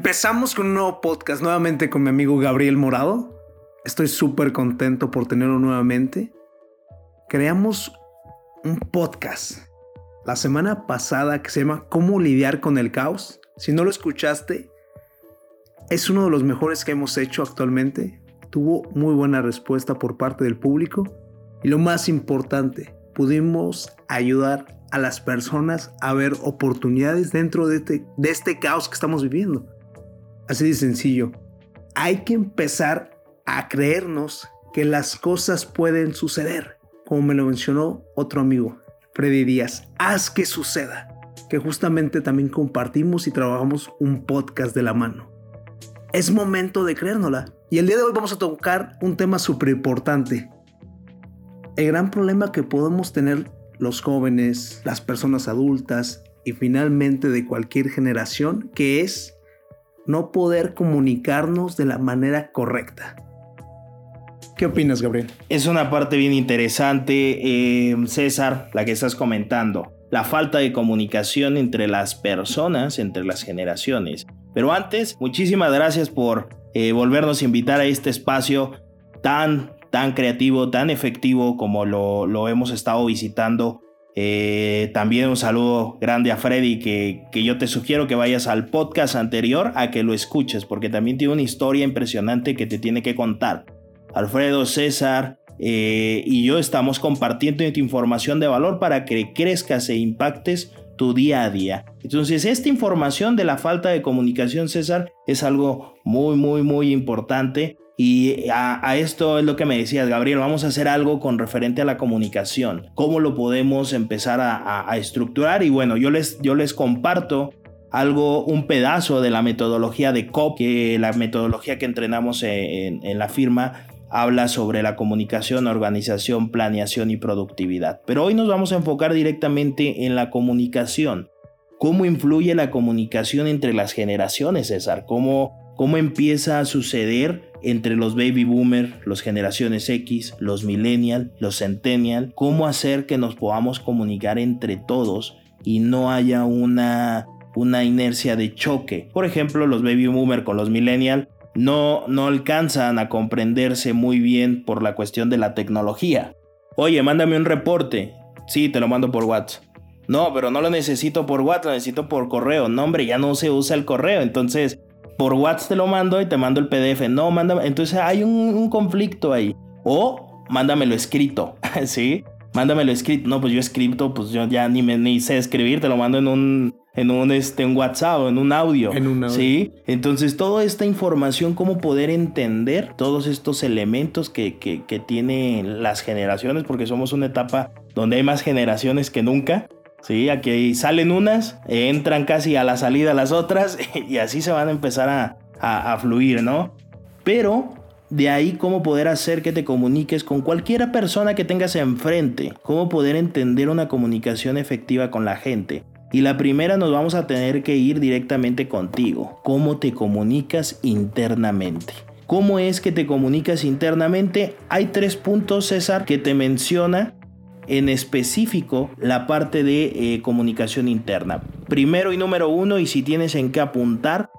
Empezamos con un nuevo podcast, nuevamente con mi amigo Gabriel Morado. Estoy súper contento por tenerlo nuevamente. Creamos un podcast la semana pasada que se llama Cómo lidiar con el caos. Si no lo escuchaste, es uno de los mejores que hemos hecho actualmente. Tuvo muy buena respuesta por parte del público. Y lo más importante, pudimos ayudar a las personas a ver oportunidades dentro de este, de este caos que estamos viviendo. Así de sencillo. Hay que empezar a creernos que las cosas pueden suceder. Como me lo mencionó otro amigo, Freddy Díaz. Haz que suceda. Que justamente también compartimos y trabajamos un podcast de la mano. Es momento de creérnosla. Y el día de hoy vamos a tocar un tema súper importante. El gran problema que podemos tener los jóvenes, las personas adultas y finalmente de cualquier generación, que es no poder comunicarnos de la manera correcta. ¿Qué opinas, Gabriel? Es una parte bien interesante, eh, César, la que estás comentando. La falta de comunicación entre las personas, entre las generaciones. Pero antes, muchísimas gracias por eh, volvernos a invitar a este espacio tan tan creativo, tan efectivo como lo, hemos estado visitando. Eh, también un saludo grande a Freddy que, que, yo te sugiero que vayas al podcast anterior a que lo escuches porque también tiene una historia impresionante que te tiene que contar. Alfredo, César eh, y yo estamos compartiendo información de valor para que crezcas e impactes tu día a día. Entonces esta información de la falta de comunicación, César, es algo muy, muy, muy importante y a, esto es lo que me decías, Gabriel, vamos a hacer algo con referente a la comunicación. ¿Cómo lo podemos empezar a, estructurar? Y bueno, yo les, yo les comparto algo, un pedazo de la metodología de COP, que la metodología que entrenamos en, en la firma habla sobre la comunicación, organización, planeación y productividad. Pero hoy nos vamos a enfocar directamente en la comunicación. ¿Cómo influye la comunicación entre las generaciones, César? ¿Cómo, cómo empieza a suceder entre los baby boomers, los generaciones X, los millennial, los centennial, cómo hacer que nos podamos comunicar entre todos y no haya una, una inercia de choque. Por ejemplo, los baby boomers con los millennial no, no alcanzan a comprenderse muy bien por la cuestión de la tecnología. Oye, mándame un reporte. Sí, te lo mando por WhatsApp. No, pero no lo necesito por WhatsApp, lo necesito por correo. No, hombre, ya no se usa el correo. Entonces, por WhatsApp te lo mando y te mando el PDF. No, mándame. Entonces hay un, conflicto ahí. O mándamelo escrito, ¿sí? Mándamelo escrito. No, pues yo escrito, pues yo ya ni, me, ni sé escribir, te lo mando en un, en un, este, en WhatsApp, en un audio. En un audio. ¿Sí? Entonces, toda esta información, cómo poder entender todos estos elementos que, que, que tienen las generaciones, porque somos una etapa donde hay más generaciones que nunca. Sí, aquí salen unas, entran casi a la salida las otras y así se van a empezar a, a, fluir, ¿no? Pero de ahí cómo poder hacer que te comuniques con cualquier persona que tengas enfrente, cómo poder entender una comunicación efectiva con la gente. Y la primera nos vamos a tener que ir directamente contigo, cómo te comunicas internamente. ¿Cómo es que te comunicas internamente? Hay tres puntos, César, que te menciona en específico la parte de eh, comunicación interna. Primero y número uno, y si tienes en qué apuntar,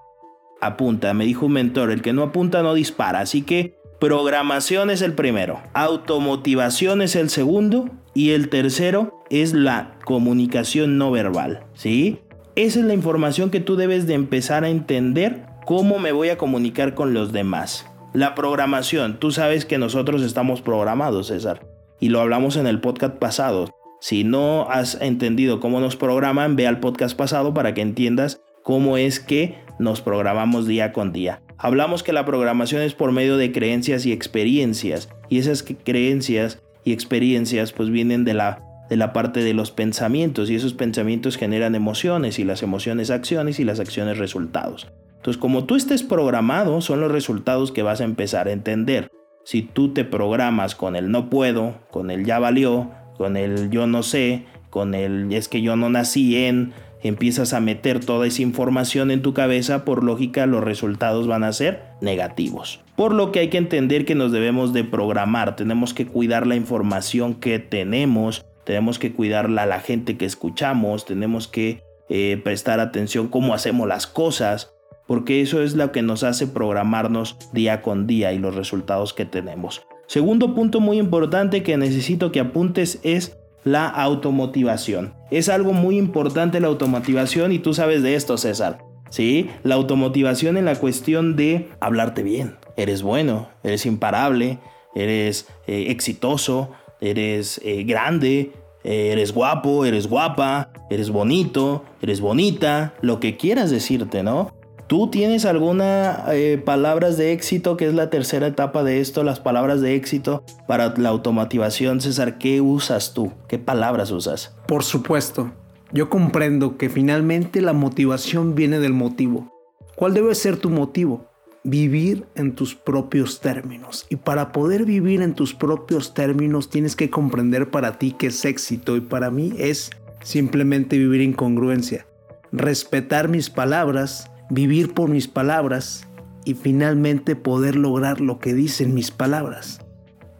apunta. Me dijo un mentor, el que no apunta no dispara. Así que programación es el primero, automotivación es el segundo y el tercero es la comunicación no verbal. ¿Sí? Esa es la información que tú debes de empezar a entender cómo me voy a comunicar con los demás. La programación, tú sabes que nosotros estamos programados, César y lo hablamos en el podcast pasado. Si no has entendido cómo nos programan, ve al podcast pasado para que entiendas cómo es que nos programamos día con día. Hablamos que la programación es por medio de creencias y experiencias y esas creencias y experiencias pues vienen de la de la parte de los pensamientos y esos pensamientos generan emociones y las emociones acciones y las acciones resultados. Entonces, como tú estés programado, son los resultados que vas a empezar a entender. Si tú te programas con el no puedo, con el ya valió, con el yo no sé, con el es que yo no nací en, empiezas a meter toda esa información en tu cabeza, por lógica los resultados van a ser negativos. Por lo que hay que entender que nos debemos de programar, tenemos que cuidar la información que tenemos, tenemos que cuidarla a la gente que escuchamos, tenemos que eh, prestar atención cómo hacemos las cosas, porque eso es lo que nos hace programarnos día con día y los resultados que tenemos. Segundo punto muy importante que necesito que apuntes es la automotivación. Es algo muy importante la automotivación y tú sabes de esto, César. ¿Sí? La automotivación en la cuestión de hablarte bien. Eres bueno, eres imparable, eres eh, exitoso, eres eh, grande, eres guapo, eres guapa, eres bonito, eres bonita, lo que quieras decirte, ¿no? ¿Tú tienes alguna eh, palabras de éxito, que es la tercera etapa de esto, las palabras de éxito para la automotivación, César? ¿Qué usas tú? ¿Qué palabras usas? Por supuesto, yo comprendo que finalmente la motivación viene del motivo. ¿Cuál debe ser tu motivo? Vivir en tus propios términos. Y para poder vivir en tus propios términos tienes que comprender para ti qué es éxito y para mí es simplemente vivir en congruencia. Respetar mis palabras, vivir por mis palabras y finalmente poder lograr lo que dicen mis palabras.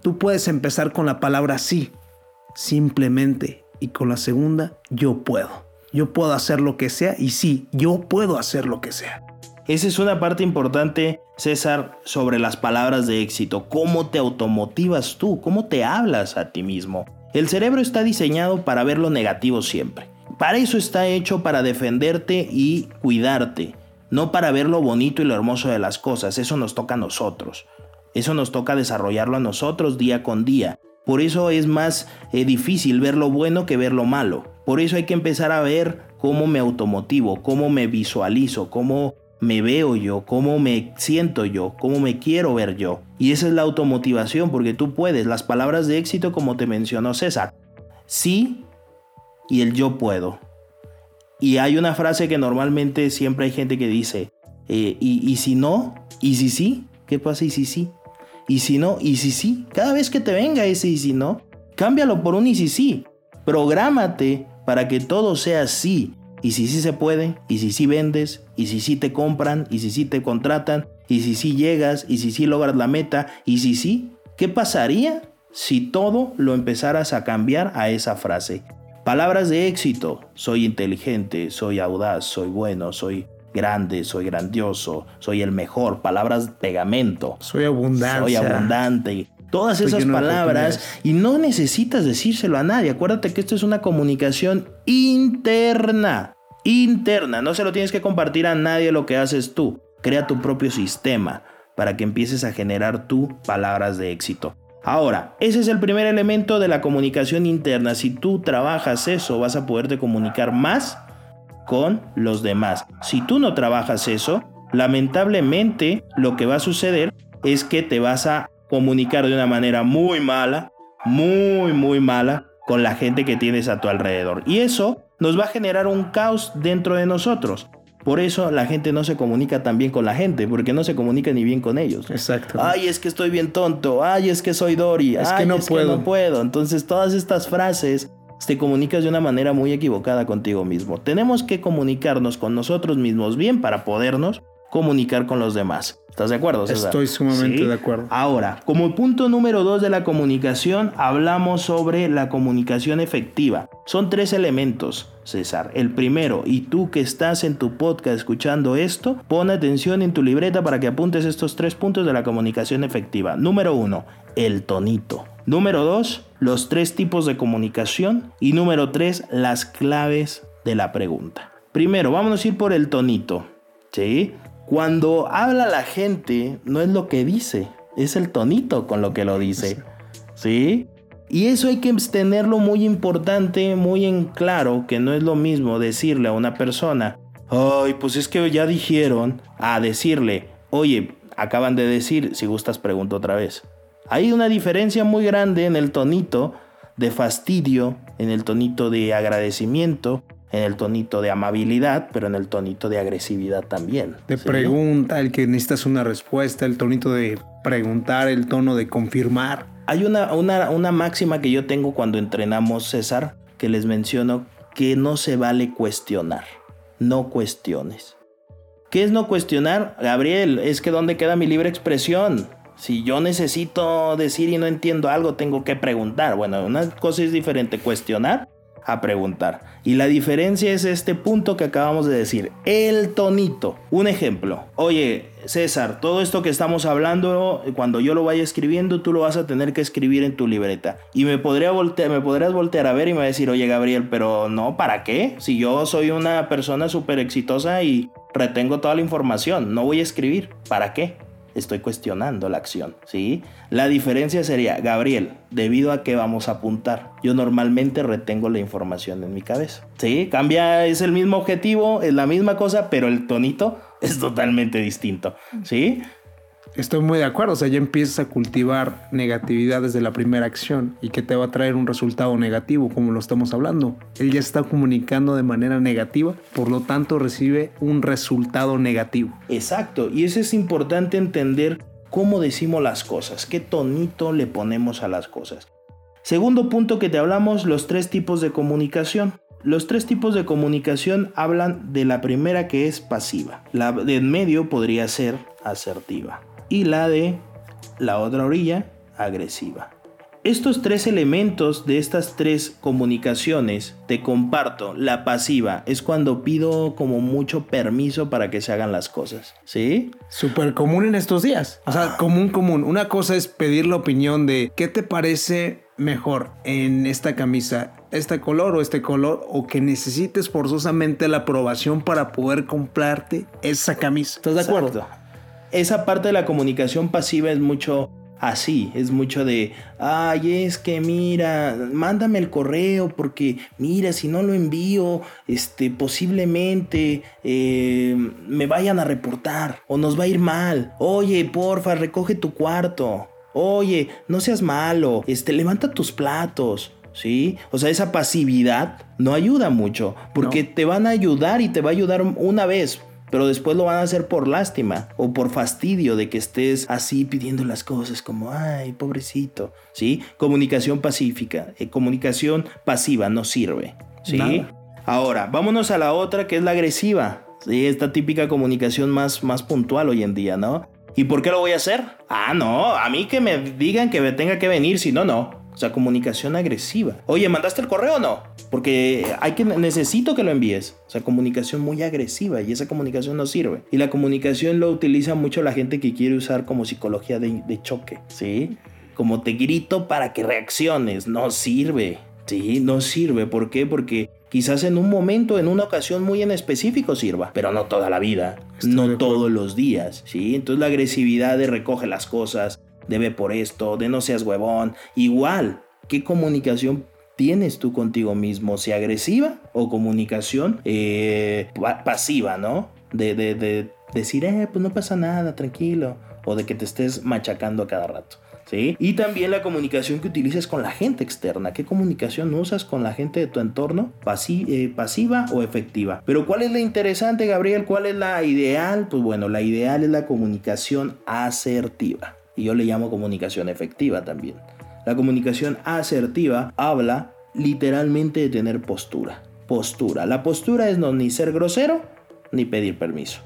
Tú puedes empezar con la palabra sí, simplemente, y con la segunda, yo puedo. Yo puedo hacer lo que sea y sí, yo puedo hacer lo que sea. Esa es una parte importante, César, sobre las palabras de éxito. ¿Cómo te automotivas tú? ¿Cómo te hablas a ti mismo? El cerebro está diseñado para ver lo negativo siempre. Para eso está hecho para defenderte y cuidarte no para ver lo bonito y lo hermoso de las cosas, eso nos toca a nosotros. Eso nos toca desarrollarlo a nosotros día con día. Por eso es más eh, difícil ver lo bueno que ver lo malo. Por eso hay que empezar a ver cómo me automotivo, cómo me visualizo, cómo me veo yo, cómo me siento yo, cómo me quiero ver yo. Y esa es la automotivación, porque tú puedes. Las palabras de éxito, como te mencionó César. Sí y el yo puedo. Y hay una frase que normalmente siempre hay gente que dice, eh, y, si no, y si sí, ¿qué pasa y si sí? Y si no, y si sí, cada vez que te venga ese y si no, cámbialo por un y si sí. Prográmate para que todo sea sí. Y si sí se puede, y si sí vendes, y si sí te compran, y si sí te contratan, y si sí llegas, y si sí logras la meta, y si sí, ¿qué pasaría si todo lo empezaras a cambiar a esa frase? Palabras de éxito. Soy inteligente, soy audaz, soy bueno, soy grande, soy grandioso, soy el mejor. Palabras de pegamento. Soy abundante. Soy abundante. Todas esas palabras y no necesitas decírselo a nadie. Acuérdate que esto es una comunicación interna. Interna. No se lo tienes que compartir a nadie lo que haces tú. Crea tu propio sistema para que empieces a generar tú palabras de éxito. Ahora, ese es el primer elemento de la comunicación interna. Si tú trabajas eso, vas a poderte comunicar más con los demás. Si tú no trabajas eso, lamentablemente lo que va a suceder es que te vas a comunicar de una manera muy mala, muy, muy mala con la gente que tienes a tu alrededor. Y eso nos va a generar un caos dentro de nosotros. Por eso la gente no se comunica tan bien con la gente, porque no se comunica ni bien con ellos. Exacto. Ay, es que estoy bien tonto. Ay, es que soy Dory. Es que no puedo. no puedo. Entonces, todas estas frases te comunicas de una manera muy equivocada contigo mismo. Tenemos que comunicarnos con nosotros mismos bien para podernos comunicar con los demás. ¿Estás de acuerdo, César? Estoy sumamente de acuerdo. Ahora, como punto número dos de la comunicación, hablamos sobre la comunicación efectiva. Son tres elementos, César. El primero, y tú que estás en tu podcast escuchando esto, pon atención en tu libreta para que apuntes estos tres puntos de la comunicación efectiva. Número uno, el tonito. Número dos, los tres tipos de comunicación. Y número tres, las claves de la pregunta. Primero, vámonos a ir por el tonito. ¿Sí? Cuando habla la gente, no es lo que dice, es el tonito con lo que lo dice. ¿Sí? Y eso hay que tenerlo muy importante, muy en claro, que no es lo mismo decirle a una persona, ay, pues es que ya dijeron, a decirle, oye, acaban de decir, si gustas pregunto otra vez. Hay una diferencia muy grande en el tonito de fastidio, en el tonito de agradecimiento, en el tonito de amabilidad, pero en el tonito de agresividad también. De pregunta, el que necesitas una respuesta, el tonito de preguntar, el tono de confirmar. Hay una, una, máxima que yo tengo cuando entrenamos César, que les menciono, que no se vale cuestionar. No cuestiones. ¿Qué es no cuestionar? Gabriel, es que ¿dónde queda mi libre expresión? Si yo necesito decir y no entiendo algo, tengo que preguntar. Bueno, una cosa es diferente cuestionar a preguntar. Y la diferencia es este punto que acabamos de decir, el tonito. Un ejemplo, oye César, todo esto que estamos hablando, cuando yo lo vaya escribiendo, tú lo vas a tener que escribir en tu libreta. Y me, podría voltear, me podrías voltear a ver y me va a decir, oye Gabriel, pero no, ¿para qué? Si yo soy una persona súper exitosa y retengo toda la información, no voy a escribir, ¿para qué? Estoy cuestionando la acción, ¿sí? La diferencia sería, Gabriel, debido a que vamos a apuntar, yo normalmente retengo la información en mi cabeza, ¿sí? Cambia, es el mismo objetivo, es la misma cosa, pero el tonito es totalmente distinto, ¿sí? Estoy muy de acuerdo, o sea, ya empiezas a cultivar negatividad desde la primera acción y que te va a traer un resultado negativo, como lo estamos hablando. Él ya está comunicando de manera negativa, por lo tanto recibe un resultado negativo. Exacto, y eso es importante entender cómo decimos las cosas, qué tonito le ponemos a las cosas. Segundo punto que te hablamos, los tres tipos de comunicación. Los tres tipos de comunicación hablan de la primera que es pasiva. La de en medio podría ser asertiva y la de la otra orilla agresiva. Estos tres elementos de estas tres comunicaciones, te comparto, la pasiva es cuando pido como mucho permiso para que se hagan las cosas, ¿sí? Súper común en estos días. O sea, común, común. Una cosa es pedir la opinión de qué te parece mejor en esta camisa, este color o este color, o que necesites forzosamente la aprobación para poder comprarte esa camisa. ¿Estás de acuerdo? Esa parte de la comunicación pasiva es mucho así, es mucho de, ay, es que mira, mándame el correo porque mira, si no lo envío, este, posiblemente eh, me vayan a reportar o nos va a ir mal. Oye, porfa, recoge tu cuarto. Oye, no seas malo, este, levanta tus platos. ¿sí? O sea, esa pasividad no ayuda mucho, porque te van a ayudar y te va a ayudar una vez, pero después lo van a hacer por lástima o por fastidio de que estés así pidiendo las cosas como, ay, pobrecito, ¿sí? Comunicación pacífica, eh, comunicación pasiva no sirve, ¿sí? Ahora, vámonos a la otra que es la agresiva, ¿sí? Esta típica comunicación más, más puntual hoy en día, ¿no? ¿Y por qué lo voy a hacer? Ah, no, a mí que me digan que me tenga que venir, si no, no. O sea, comunicación agresiva. Oye, ¿mandaste el correo o no? Porque hay que, necesito que lo envíes. O sea, comunicación muy agresiva y esa comunicación no sirve. Y la comunicación lo utiliza mucho la gente que quiere usar como psicología de, de choque, ¿sí? Como te grito para que reacciones. No sirve, ¿sí? No sirve. ¿Por qué? Porque quizás en un momento, en una ocasión muy en específico sirva, pero no toda la vida, no todos los días, ¿sí? Entonces la agresividad de recoge las cosas, debe por esto, de no seas huevón. Igual, ¿qué comunicación tienes tú contigo mismo? ¿Sea agresiva o comunicación eh, pasiva, no? De, de, decir, eh, pues no pasa nada, tranquilo. O de que te estés machacando a cada rato. ¿Sí? Y también la comunicación que utilices con la gente externa. ¿Qué comunicación usas con la gente de tu entorno? Eh, ¿Pasiva o efectiva? Pero ¿cuál es la interesante, Gabriel? ¿Cuál es la ideal? Pues bueno, la ideal es la comunicación asertiva y yo le llamo comunicación efectiva también. La comunicación asertiva habla literalmente de tener postura. Postura. La postura es no ni ser grosero ni pedir permiso.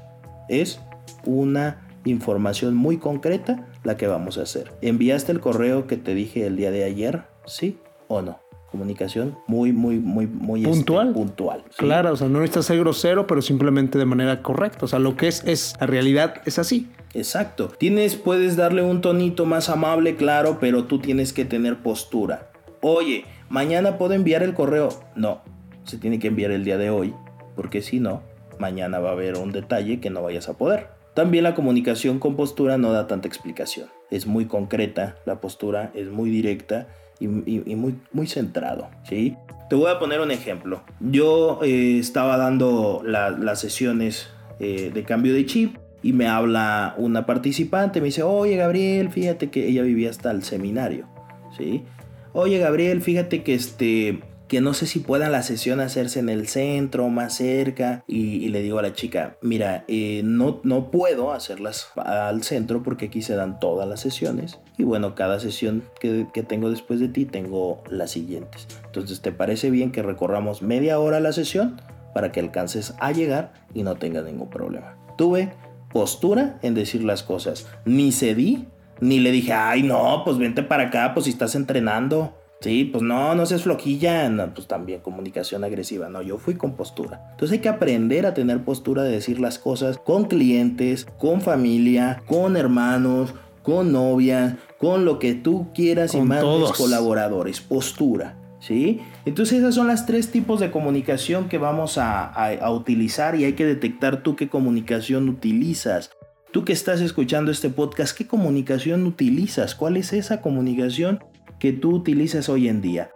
Es una información muy concreta la que vamos a hacer. ¿Enviaste el correo que te dije el día de ayer? ¿Sí o no? Comunicación muy, muy, muy, muy este, puntual. puntual Claro, o sea, no necesitas ser grosero, pero simplemente de manera correcta. O sea, lo que es, es, la realidad es así. Exacto. Tienes, puedes darle un tonito más amable, claro, pero tú tienes que tener postura. Oye, mañana puedo enviar el correo. No, se tiene que enviar el día de hoy, porque si no, mañana va a haber un detalle que no vayas a poder. También la comunicación con postura no da tanta explicación. Es muy concreta, la postura es muy directa y, muy, muy centrado. ¿sí? Te voy a poner un ejemplo. Yo eh, estaba dando las sesiones eh, de cambio de chip y me habla una participante, me dice, oye Gabriel, fíjate que ella vivía hasta el seminario, ¿sí? Oye Gabriel, fíjate que este, que no sé si pueda la sesión hacerse en el centro, más cerca, y, le digo a la chica, mira, eh, no, no puedo hacerlas al centro porque aquí se dan todas las sesiones, y bueno, cada sesión que, que tengo después de ti tengo las siguientes. Entonces, ¿te parece bien que recorramos media hora la sesión para que alcances a llegar y no tengas ningún problema? Tuve postura en decir las cosas. Ni cedí, ni le dije, ay, no, pues vente para acá, pues si estás entrenando. Sí, pues no, no seas flojilla, no, pues también comunicación agresiva. No, yo fui con postura. Entonces hay que aprender a tener postura de decir las cosas con clientes, con familia, con hermanos, con novia, con lo que tú quieras y más colaboradores. Postura. ¿Sí? Entonces esas son las tres tipos de comunicación que vamos a, a, utilizar y hay que detectar tú qué comunicación utilizas. Tú que estás escuchando este podcast, ¿qué comunicación utilizas? ¿Cuál es esa comunicación que tú utilizas hoy en día?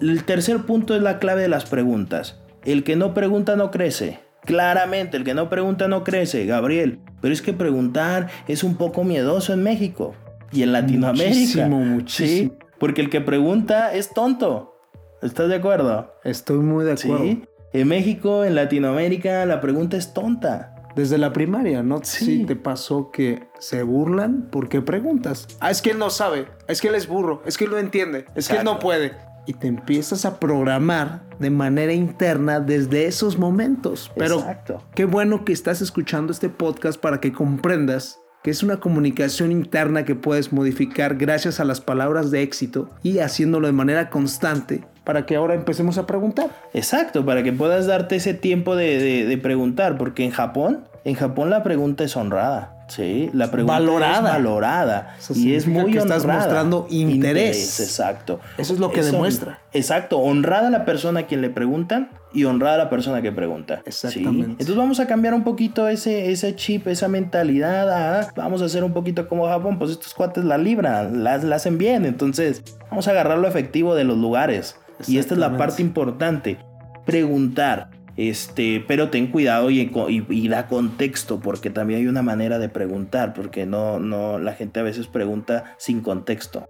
El tercer punto es la clave de las preguntas. El que no pregunta no crece. Claramente, el que no pregunta no crece, Gabriel. Pero es que preguntar es un poco miedoso en México y en Latinoamérica. Muchísimo, muchísimo. ¿sí? Porque el que pregunta es tonto. ¿Estás de acuerdo? Estoy muy de acuerdo. ¿Sí? En México, en Latinoamérica, la pregunta es tonta. Desde la primaria, ¿no? Sí. te pasó que se burlan porque preguntas. Ah, es que él no sabe, es que él es burro, es que él no entiende, es que él no puede. Y te empiezas a programar de manera interna desde esos momentos. Pero Exacto. qué bueno que estás escuchando este podcast para que comprendas que es una comunicación interna que puedes modificar gracias a las palabras de éxito y haciéndolo de manera constante para que ahora empecemos a preguntar. Exacto, para que puedas darte ese tiempo de, preguntar, porque en Japón, en Japón la pregunta es honrada. Sí, la pregunta valorada. es valorada. y es muy que honrada. estás mostrando interés. Exacto. Eso es lo que demuestra. exacto. Honrada la persona a quien le preguntan y honrada la persona que pregunta. Exactamente. Entonces vamos a cambiar un poquito ese, ese chip, esa mentalidad. vamos a hacer un poquito como Japón. Pues estos cuates la libran, la, la hacen bien. Entonces vamos a agarrar lo efectivo de los lugares. Y esta es la parte importante. Preguntar. Este, pero ten cuidado y, da contexto, porque también hay una manera de preguntar, porque no, no, la gente a veces pregunta sin contexto.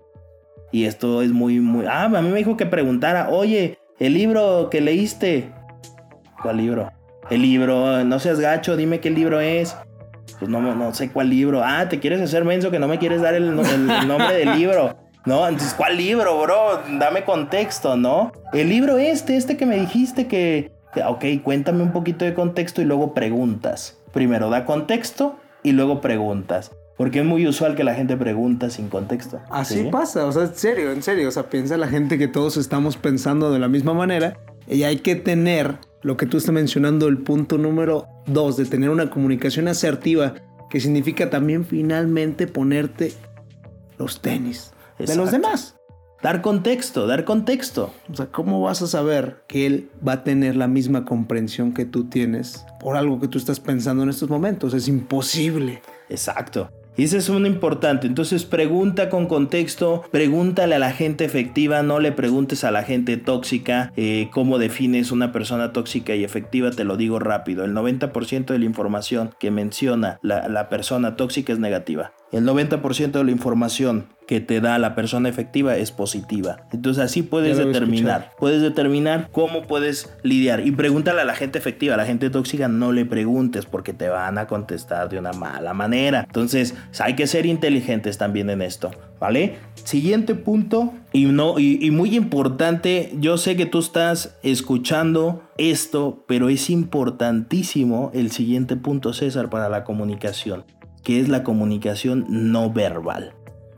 Y esto es muy, muy. Ah, a mí me dijo que preguntara, oye, el libro que leíste. ¿Cuál libro? El libro, no seas gacho, dime qué libro es. Pues no, no sé cuál libro. Ah, te quieres hacer menso que no me quieres dar el, nombre del libro. No, ¿cuál libro, bro? Dame contexto, ¿no? El libro este, este que me dijiste que... Ok, cuéntame un poquito de contexto y luego preguntas. Primero da contexto y luego preguntas. Porque es muy usual que la gente pregunta sin contexto. Así pasa, o sea, en serio, en serio. O sea, piensa la gente que todos estamos pensando de la misma manera y hay que tener lo que tú estás mencionando, el punto número dos, de tener una comunicación asertiva, que significa también finalmente ponerte los tenis de los demás. Dar contexto, dar contexto. O sea, ¿cómo vas a saber que él va a tener la misma comprensión que tú tienes por algo que tú estás pensando en estos momentos? Es imposible. Exacto. Y ese es uno importante. Entonces pregunta con contexto, pregúntale a la gente efectiva, no le preguntes a la gente tóxica eh, cómo defines una persona tóxica y efectiva, te lo digo rápido. El 90% de la información que menciona la, la persona tóxica es negativa. El 90% de la información que te da la persona efectiva es positiva. Entonces así puedes determinar, puedes determinar cómo puedes lidiar y pregúntale a la gente efectiva, a la gente tóxica no le preguntes porque te van a contestar de una mala manera. Entonces hay que ser inteligentes también en esto, ¿vale? Siguiente punto y no y muy importante, yo sé que tú estás escuchando esto, pero es importantísimo el siguiente punto César para la comunicación, que es la comunicación no verbal.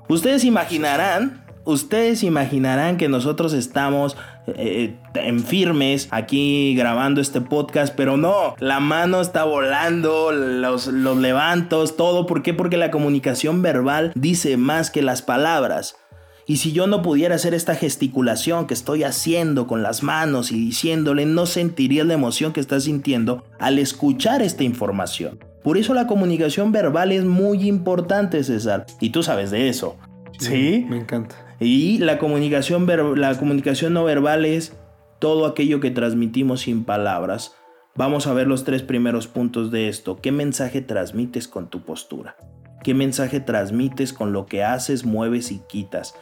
Ustedes imaginarán, ustedes imaginarán que nosotros estamos eh, en firmes aquí grabando este podcast, pero no, la mano está volando, los, los levantos, todo. ¿Por qué? Porque la comunicación verbal dice más que las palabras. Y si yo no pudiera hacer esta gesticulación que estoy haciendo con las manos y diciéndole, no sentiría la emoción que estás sintiendo al escuchar esta información. Por eso la comunicación verbal es muy importante, César. Y tú sabes de eso. Sí. Me encanta. Y la comunicación, la comunicación no verbal es todo aquello que transmitimos sin palabras. Vamos a ver los tres primeros puntos de esto. ¿Qué mensaje transmites con tu postura? ¿Qué mensaje transmites con lo que haces, mueves y quitas?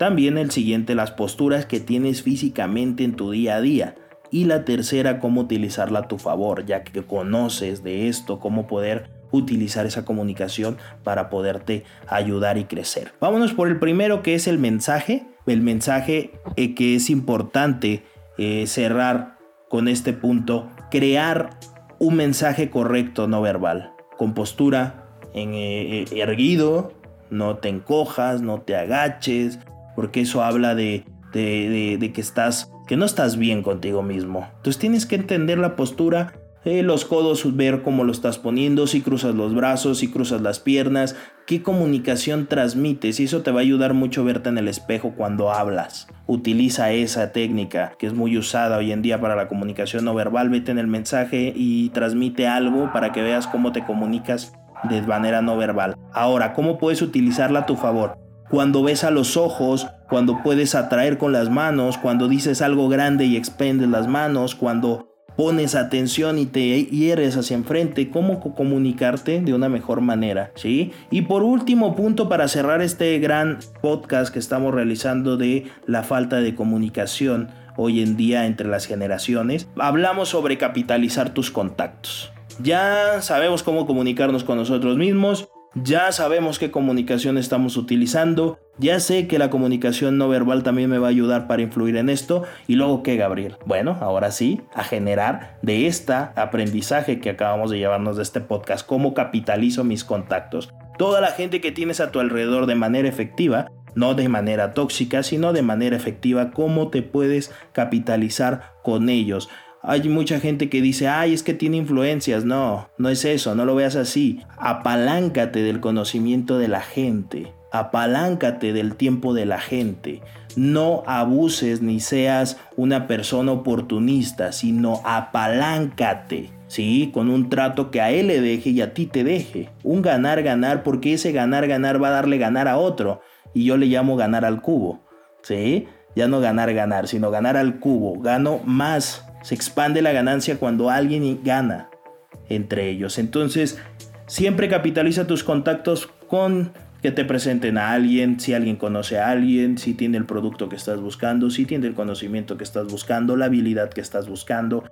También el siguiente, las posturas que tienes físicamente en tu día a día. Y la tercera, cómo utilizarla a tu favor, ya que conoces de esto, cómo poder utilizar esa comunicación para poderte ayudar y crecer. Vámonos por el primero que es el mensaje. El mensaje eh, que es importante eh, cerrar con este punto. Crear un mensaje correcto no verbal. Con postura en, eh, erguido. No te encojas, no te agaches. Porque eso habla de de, de que estás, que no estás bien contigo mismo. Entonces tienes que entender la postura eh, los codos, ver cómo lo estás poniendo, si cruzas los brazos, si cruzas las piernas, qué comunicación transmites y eso te va a ayudar mucho verte en el espejo cuando hablas. Utiliza esa técnica que es muy usada hoy en día para la comunicación no verbal, vete en el mensaje y transmite algo para que veas cómo te comunicas de manera no verbal. Ahora, ¿cómo puedes utilizarla a tu favor? Cuando ves a los ojos, cuando puedes atraer con las manos, cuando dices algo grande y expendes las manos, cuando pones atención y te hieres hacia enfrente, cómo comunicarte de una mejor manera, ¿sí? Y por último punto para cerrar este gran podcast que estamos realizando de la falta de comunicación hoy en día entre las generaciones, hablamos sobre capitalizar tus contactos. Ya sabemos cómo comunicarnos con nosotros mismos, ya sabemos qué comunicación estamos utilizando. Ya sé que la comunicación no verbal también me va a ayudar para influir en esto. ¿Y luego qué, Gabriel? Bueno, ahora sí, a generar de este aprendizaje que acabamos de llevarnos de este podcast, cómo capitalizo mis contactos. Toda la gente que tienes a tu alrededor de manera efectiva, no de manera tóxica, sino de manera efectiva, cómo te puedes capitalizar con ellos. Hay mucha gente que dice, ay, es que tiene influencias. No, no es eso, no lo veas así. Apaláncate del conocimiento de la gente. Apaláncate del tiempo de la gente. No abuses ni seas una persona oportunista, sino apaláncate. ¿sí? Con un trato que a él le deje y a ti te deje. Un ganar-ganar, porque ese ganar-ganar va a darle ganar a otro. Y yo le llamo ganar al cubo, ¿sí? Ya no ganar-ganar, sino ganar al cubo. Gano más se expande la ganancia cuando alguien gana entre ellos. Entonces, siempre capitaliza tus contactos con que te presenten a alguien, si alguien conoce a alguien, si tiene el producto que estás buscando, si tiene el conocimiento que estás buscando, la habilidad que estás buscando,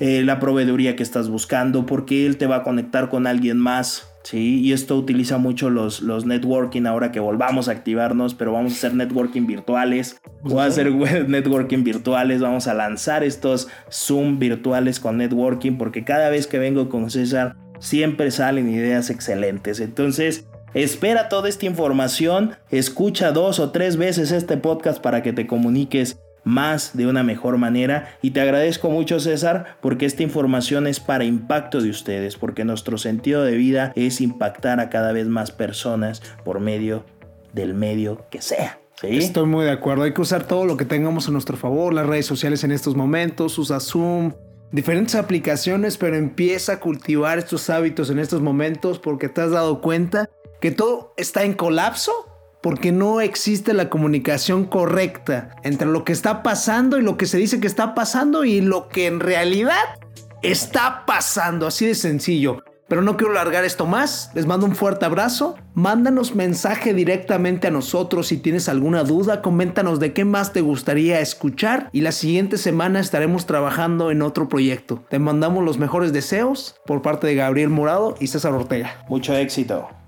eh, la proveeduría que estás buscando, porque él te va a conectar con alguien más Sí, y esto utiliza mucho los, los networking ahora que volvamos a activarnos, pero vamos a hacer networking virtuales. Voy a hacer web networking virtuales, vamos a lanzar estos Zoom virtuales con networking, porque cada vez que vengo con César siempre salen ideas excelentes. Entonces, espera toda esta información, escucha dos o tres veces este podcast para que te comuniques más de una mejor manera y te agradezco mucho César porque esta información es para impacto de ustedes porque nuestro sentido de vida es impactar a cada vez más personas por medio del medio que sea. Estoy muy de acuerdo, hay que usar todo lo que tengamos a nuestro favor, las redes sociales en estos momentos, usa Zoom, diferentes aplicaciones, pero empieza a cultivar estos hábitos en estos momentos porque te has dado cuenta que todo está en colapso porque no existe la comunicación correcta entre lo que está pasando y lo que se dice que está pasando y lo que en realidad está pasando, así de sencillo. Pero no quiero largar esto más, les mando un fuerte abrazo, mándanos mensaje directamente a nosotros si tienes alguna duda, coméntanos de qué más te gustaría escuchar y la siguiente semana estaremos trabajando en otro proyecto. Te mandamos los mejores deseos por parte de Gabriel Morado y César Ortega. Mucho éxito.